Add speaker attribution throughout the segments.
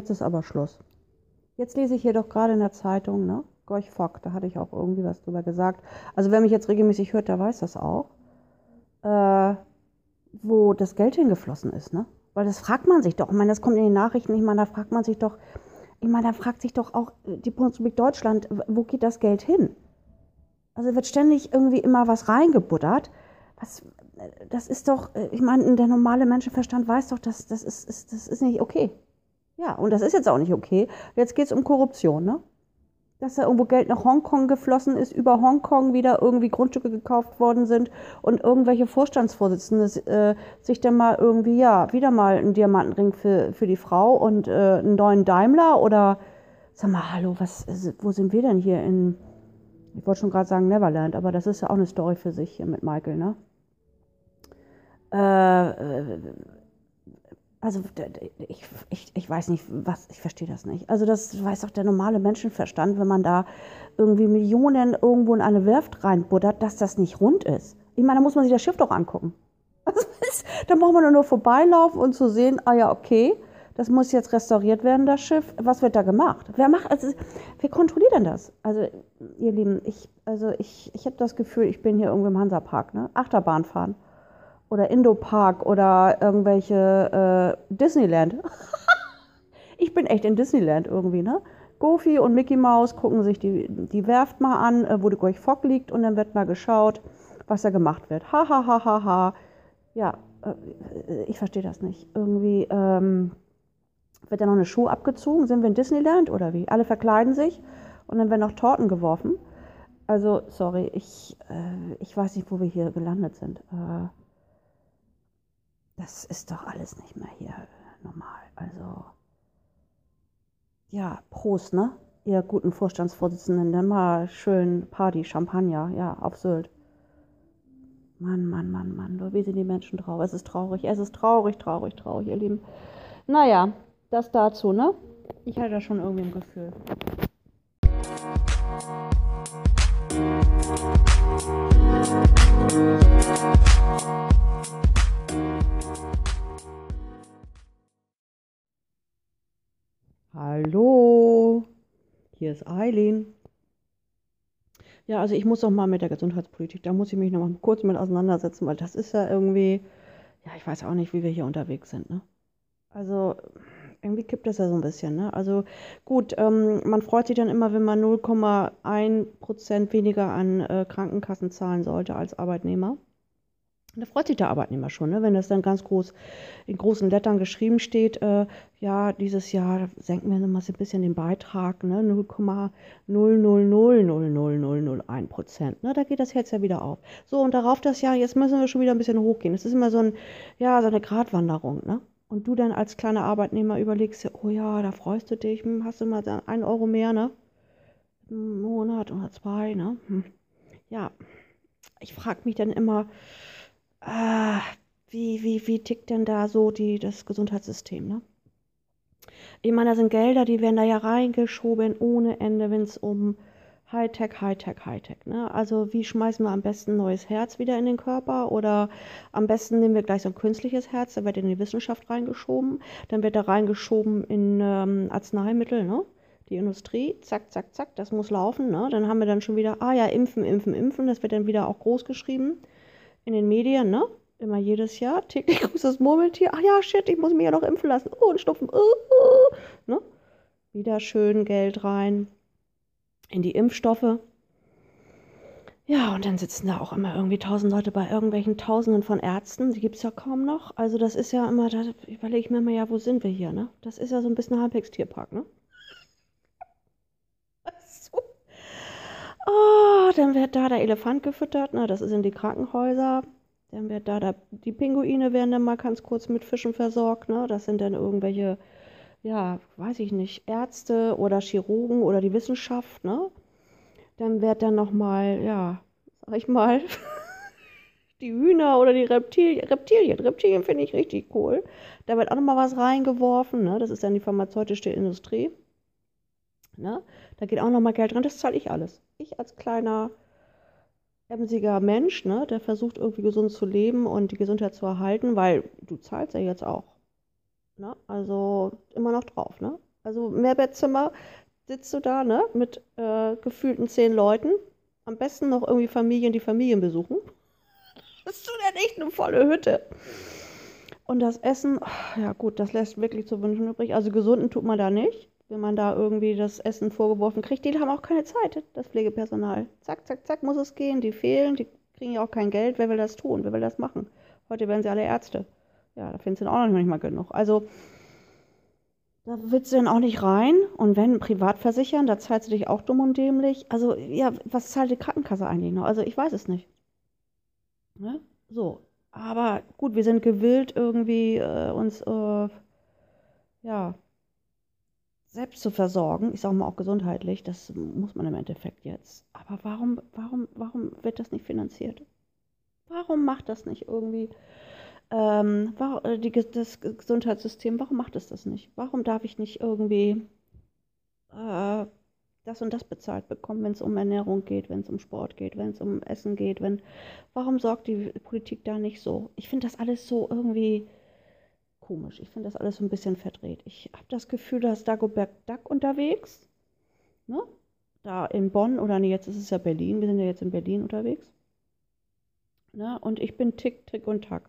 Speaker 1: jetzt ist aber Schluss. Jetzt lese ich hier doch gerade in der Zeitung, ne? Gorch Fock, da hatte ich auch irgendwie was drüber gesagt. Also wer mich jetzt regelmäßig hört, der weiß das auch. Äh, wo das Geld hingeflossen ist, ne? Weil das fragt man sich doch. Ich meine, das kommt in den Nachrichten. Ich meine, da fragt man sich doch, ich meine, da fragt sich doch auch die Bundesrepublik Deutschland, wo geht das Geld hin? Also wird ständig irgendwie immer was reingebuttert. Was, das ist doch, ich meine, der normale Menschenverstand weiß doch, dass das ist, ist, das ist nicht okay. Ja, und das ist jetzt auch nicht okay. Jetzt geht es um Korruption, ne? dass da irgendwo Geld nach Hongkong geflossen ist, über Hongkong wieder irgendwie Grundstücke gekauft worden sind und irgendwelche Vorstandsvorsitzende äh, sich dann mal irgendwie, ja, wieder mal einen Diamantenring für, für die Frau und äh, einen neuen Daimler oder, sag mal, hallo, was, wo sind wir denn hier in, ich wollte schon gerade sagen Neverland, aber das ist ja auch eine Story für sich hier mit Michael, ne? Äh, äh also ich, ich, ich weiß nicht, was, ich verstehe das nicht. Also das weiß doch der normale Menschenverstand, wenn man da irgendwie Millionen irgendwo in eine Werft reinbuddert, dass das nicht rund ist. Ich meine, da muss man sich das Schiff doch angucken. da braucht man nur vorbeilaufen und zu sehen, ah ja, okay, das muss jetzt restauriert werden, das Schiff. Was wird da gemacht? Wer macht, also, wer kontrolliert denn das? Also, ihr Lieben, ich, also ich, ich habe das Gefühl, ich bin hier irgendwo im Hansapark, ne? Achterbahn fahren oder Indo-Park oder irgendwelche äh, Disneyland. ich bin echt in Disneyland irgendwie, ne? Goofy und Mickey Mouse gucken sich die, die Werft mal an, äh, wo der Gorch Fock liegt und dann wird mal geschaut, was da gemacht wird. Ha, ha, ha, ha, ha. Ja, äh, ich verstehe das nicht. Irgendwie ähm, wird da noch eine Schuh abgezogen. Sind wir in Disneyland oder wie? Alle verkleiden sich und dann werden noch Torten geworfen. Also, sorry, ich, äh, ich weiß nicht, wo wir hier gelandet sind. Äh, das ist doch alles nicht mehr hier normal. Also, ja, Prost, ne? Ihr guten Vorstandsvorsitzenden, dann mal schön Party, Champagner, ja, auf Sylt. Mann, Mann, Mann, Mann, wie sind die Menschen drauf? Es ist traurig, es ist traurig, traurig, traurig, ihr Lieben. Naja, das dazu, ne? Ich hatte da schon irgendwie ein Gefühl. Hallo, hier ist Eileen. Ja, also ich muss doch mal mit der Gesundheitspolitik, da muss ich mich noch mal kurz mit auseinandersetzen, weil das ist ja irgendwie, ja, ich weiß auch nicht, wie wir hier unterwegs sind, ne? Also irgendwie kippt das ja so ein bisschen, ne? Also gut, ähm, man freut sich dann immer, wenn man 0,1 Prozent weniger an äh, Krankenkassen zahlen sollte als Arbeitnehmer. Da freut sich der Arbeitnehmer schon, ne? wenn das dann ganz groß in großen Lettern geschrieben steht, äh, ja, dieses Jahr senken wir nochmal ein bisschen den Beitrag, ne? 0,0000001 Prozent. Ne? Da geht das Herz ja wieder auf. So, und darauf das Jahr, jetzt müssen wir schon wieder ein bisschen hochgehen. Das ist immer so, ein, ja, so eine Gratwanderung. Ne? Und du dann als kleiner Arbeitnehmer überlegst dir, oh ja, da freust du dich, hm, hast du mal einen Euro mehr, ne? Monat oder zwei, ne? Hm. Ja, ich frage mich dann immer, ah, wie, wie, wie tickt denn da so die, das Gesundheitssystem, ne? Ich meine, da sind Gelder, die werden da ja reingeschoben ohne Ende, wenn es um Hightech, Hightech, Hightech. Ne? Also wie schmeißen wir am besten ein neues Herz wieder in den Körper oder am besten nehmen wir gleich so ein künstliches Herz, da wird in die Wissenschaft reingeschoben, dann wird da reingeschoben in ähm, Arzneimittel, ne? die Industrie, zack, zack, zack, das muss laufen. Ne? Dann haben wir dann schon wieder, ah ja, impfen, impfen, impfen, das wird dann wieder auch groß geschrieben in den Medien, ne? Immer jedes Jahr, täglich grüßt das Murmeltier. Ach ja, shit, ich muss mich ja noch impfen lassen. Oh, und Schnupfen. Uh, uh, ne? Wieder schön Geld rein in die Impfstoffe. Ja, und dann sitzen da auch immer irgendwie tausend Leute bei irgendwelchen Tausenden von Ärzten. Die gibt es ja kaum noch. Also das ist ja immer, da überlege ich mir immer, ja, wo sind wir hier, ne? Das ist ja so ein bisschen Halbwegs-Tierpark, ne? so. Oh, dann wird da der Elefant gefüttert, ne? Das in die Krankenhäuser. Dann wird da, da die Pinguine werden dann mal ganz kurz mit Fischen versorgt, ne? Das sind dann irgendwelche, ja, weiß ich nicht, Ärzte oder Chirurgen oder die Wissenschaft, ne? Dann wird dann nochmal, ja, sag ich mal, die Hühner oder die Reptilien, Reptilien, Reptilien finde ich richtig cool. Da wird auch nochmal was reingeworfen, ne? Das ist dann die pharmazeutische Industrie. Ne? Da geht auch nochmal Geld dran, das zahle ich alles. Ich als kleiner emsiger Mensch, ne, der versucht irgendwie gesund zu leben und die Gesundheit zu erhalten, weil du zahlst ja jetzt auch. Ne? Also immer noch drauf, ne? Also Mehrbettzimmer, sitzt du da, ne, mit äh, gefühlten zehn Leuten. Am besten noch irgendwie Familien, die Familien besuchen. Bist du denn echt eine volle Hütte? Und das Essen, oh, ja gut, das lässt wirklich zu wünschen übrig. Also gesunden tut man da nicht, wenn man da irgendwie das Essen vorgeworfen kriegt. Die haben auch keine Zeit, das Pflegepersonal. Zack, zack, zack, muss es gehen. Die fehlen, die kriegen ja auch kein Geld. Wer will das tun? Wer will das machen? Heute werden sie alle Ärzte. Ja, da finden sie auch noch nicht mal genug. Also, da willst du dann auch nicht rein. Und wenn privat versichern, da zahlst du dich auch dumm und dämlich. Also, ja, was zahlt die Krankenkasse eigentlich noch? Also, ich weiß es nicht. Ne? So. Aber gut, wir sind gewillt, irgendwie äh, uns, äh, ja, selbst zu versorgen. Ich sage mal auch gesundheitlich. Das muss man im Endeffekt jetzt. Aber warum, warum, warum wird das nicht finanziert? Warum macht das nicht irgendwie ähm, warum, äh, die, das Gesundheitssystem, warum macht es das nicht? Warum darf ich nicht irgendwie äh, das und das bezahlt bekommen, wenn es um Ernährung geht, wenn es um Sport geht, wenn es um Essen geht? Wenn, warum sorgt die Politik da nicht so? Ich finde das alles so irgendwie komisch. Ich finde das alles so ein bisschen verdreht. Ich habe das Gefühl, da ist Dagobert Duck unterwegs. Ne? Da in Bonn oder nee, jetzt ist es ja Berlin. Wir sind ja jetzt in Berlin unterwegs. Ne? Und ich bin Tick, Trick und Tack.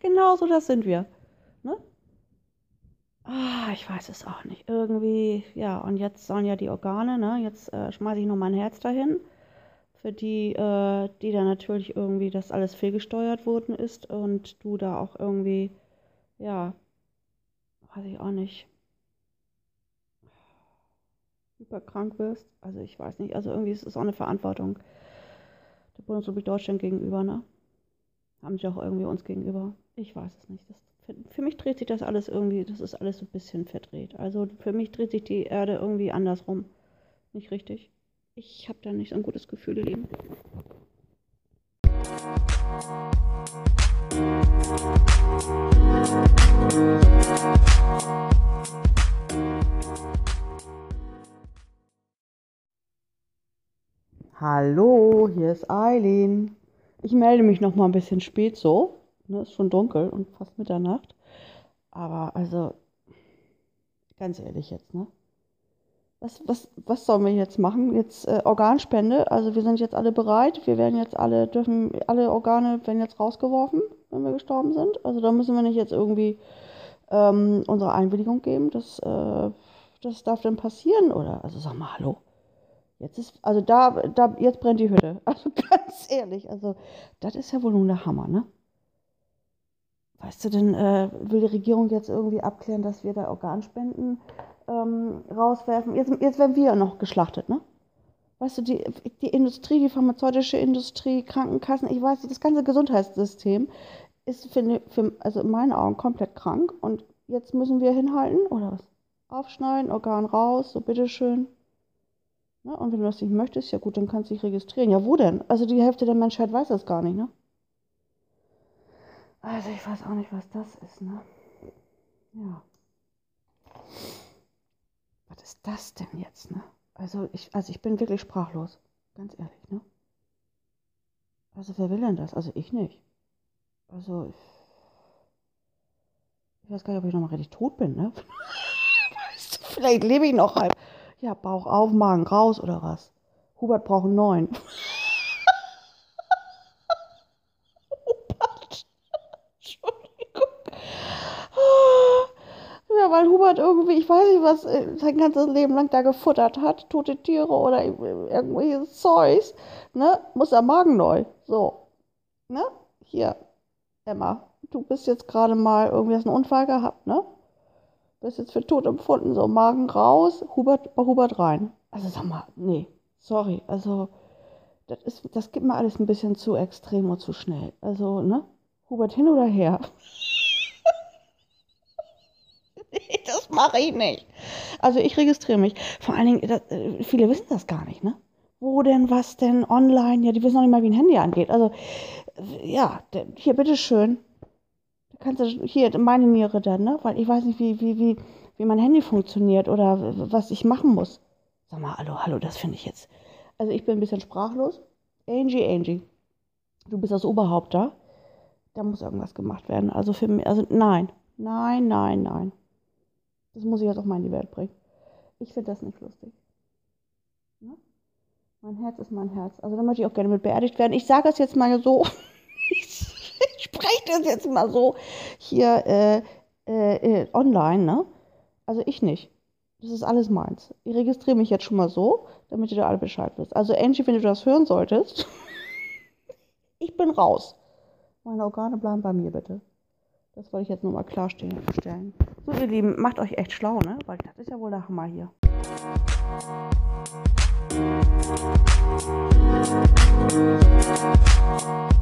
Speaker 1: Genau so das sind wir. Ne? Ah, ich weiß es auch nicht. Irgendwie, ja, und jetzt sollen ja die Organe, ne? Jetzt äh, schmeiße ich noch mein Herz dahin. Für die, äh, die da natürlich irgendwie das alles fehlgesteuert worden ist und du da auch irgendwie, ja, weiß ich auch nicht, überkrank wirst. Also ich weiß nicht. Also irgendwie ist es auch eine Verantwortung der Bundesrepublik Deutschland gegenüber, ne? Haben sie auch irgendwie uns gegenüber. Ich weiß es nicht. Das, für, für, mich dreht sich das alles irgendwie, das ist alles so ein bisschen verdreht. Also für mich dreht sich die Erde irgendwie andersrum. Nicht richtig? Ich habe da nicht so ein gutes Gefühl, Lieben. Hallo, hier ist Eileen. Ich melde mich noch mal ein bisschen spät so. Ne, ist schon dunkel und fast Mitternacht. Aber also, ganz ehrlich jetzt, ne? Was, was, was sollen wir jetzt machen? Jetzt äh, Organspende. Also wir sind jetzt alle bereit. Wir werden jetzt alle, dürfen, alle Organe werden jetzt rausgeworfen, wenn wir gestorben sind. Also da müssen wir nicht jetzt irgendwie ähm, unsere Einwilligung geben. Das, äh, das darf dann passieren, oder? Also sag mal, hallo. Jetzt ist, also da, da, jetzt brennt die Hütte. Also ganz ehrlich, also das ist ja wohl nun der Hammer, ne? Weißt du denn, äh, will die Regierung jetzt irgendwie abklären, dass wir da Organspenden ähm, rauswerfen? Jetzt, jetzt werden wir noch geschlachtet, ne? Weißt du, die, die Industrie, die pharmazeutische Industrie, Krankenkassen, ich weiß das ganze Gesundheitssystem ist für, für, also in meinen Augen komplett krank. Und jetzt müssen wir hinhalten, oder was? Aufschneiden, Organ raus, so bitteschön. Ne? Und wenn du das nicht möchtest, ja gut, dann kannst du dich registrieren. Ja, wo denn? Also die Hälfte der Menschheit weiß das gar nicht, ne? Also ich weiß auch nicht, was das ist, ne? Ja. Was ist das denn jetzt, ne? Also ich, also ich bin wirklich sprachlos. Ganz ehrlich, ne? Also wer will denn das? Also ich nicht. Also ich, ich weiß gar nicht, ob ich noch mal richtig tot bin, ne? weißt du, vielleicht lebe ich noch halb. Ja, Bauch auf, Magen raus oder was? Hubert braucht einen neuen. weil Hubert irgendwie, ich weiß nicht, was äh, sein ganzes Leben lang da gefuttert hat, tote Tiere oder irgendwelches Zeugs, ne, muss er Magen neu. So, ne? Hier, Emma, du bist jetzt gerade mal irgendwie hast einen Unfall gehabt, ne? Bist jetzt für tot empfunden, so Magen raus, Hubert bei Hubert rein. Also sag mal, nee, sorry, also das ist, das gibt mir alles ein bisschen zu extrem und zu schnell. Also, ne? Hubert hin oder her? das mache ich nicht. Also ich registriere mich. Vor allen Dingen, das, äh, viele wissen das gar nicht, ne? Wo denn, was denn, online? Ja, die wissen noch nicht mal, wie ein Handy angeht. Also, äh, ja, hier, bitteschön. Da kannst du, hier, meine Niere dann, ne? Weil ich weiß nicht, wie, wie, wie, wie mein Handy funktioniert oder was ich machen muss. Sag mal, hallo, hallo, das finde ich jetzt. Also ich bin ein bisschen sprachlos. Angie, Angie, du bist das Oberhaupt da. Da muss irgendwas gemacht werden. Also für mich, also nein, nein, nein, nein. Das muss ich jetzt auch mal in die Welt bringen. Ich finde das nicht lustig. Ne? Mein Herz ist mein Herz. Also da möchte ich auch gerne mit beerdigt werden. Ich sage es jetzt mal so. ich spreche das jetzt mal so hier äh, äh, äh, online, ne? Also ich nicht. Das ist alles meins. Ich registriere mich jetzt schon mal so, damit ihr da alle Bescheid wisst. Also Angie, wenn du das hören solltest, ich bin raus. Meine Organe bleiben bei mir, bitte. Das wollte ich jetzt nur mal klarstellen. So, ihr Lieben, macht euch echt schlau, ne? Weil das ist ja wohl der Hammer hier. Musik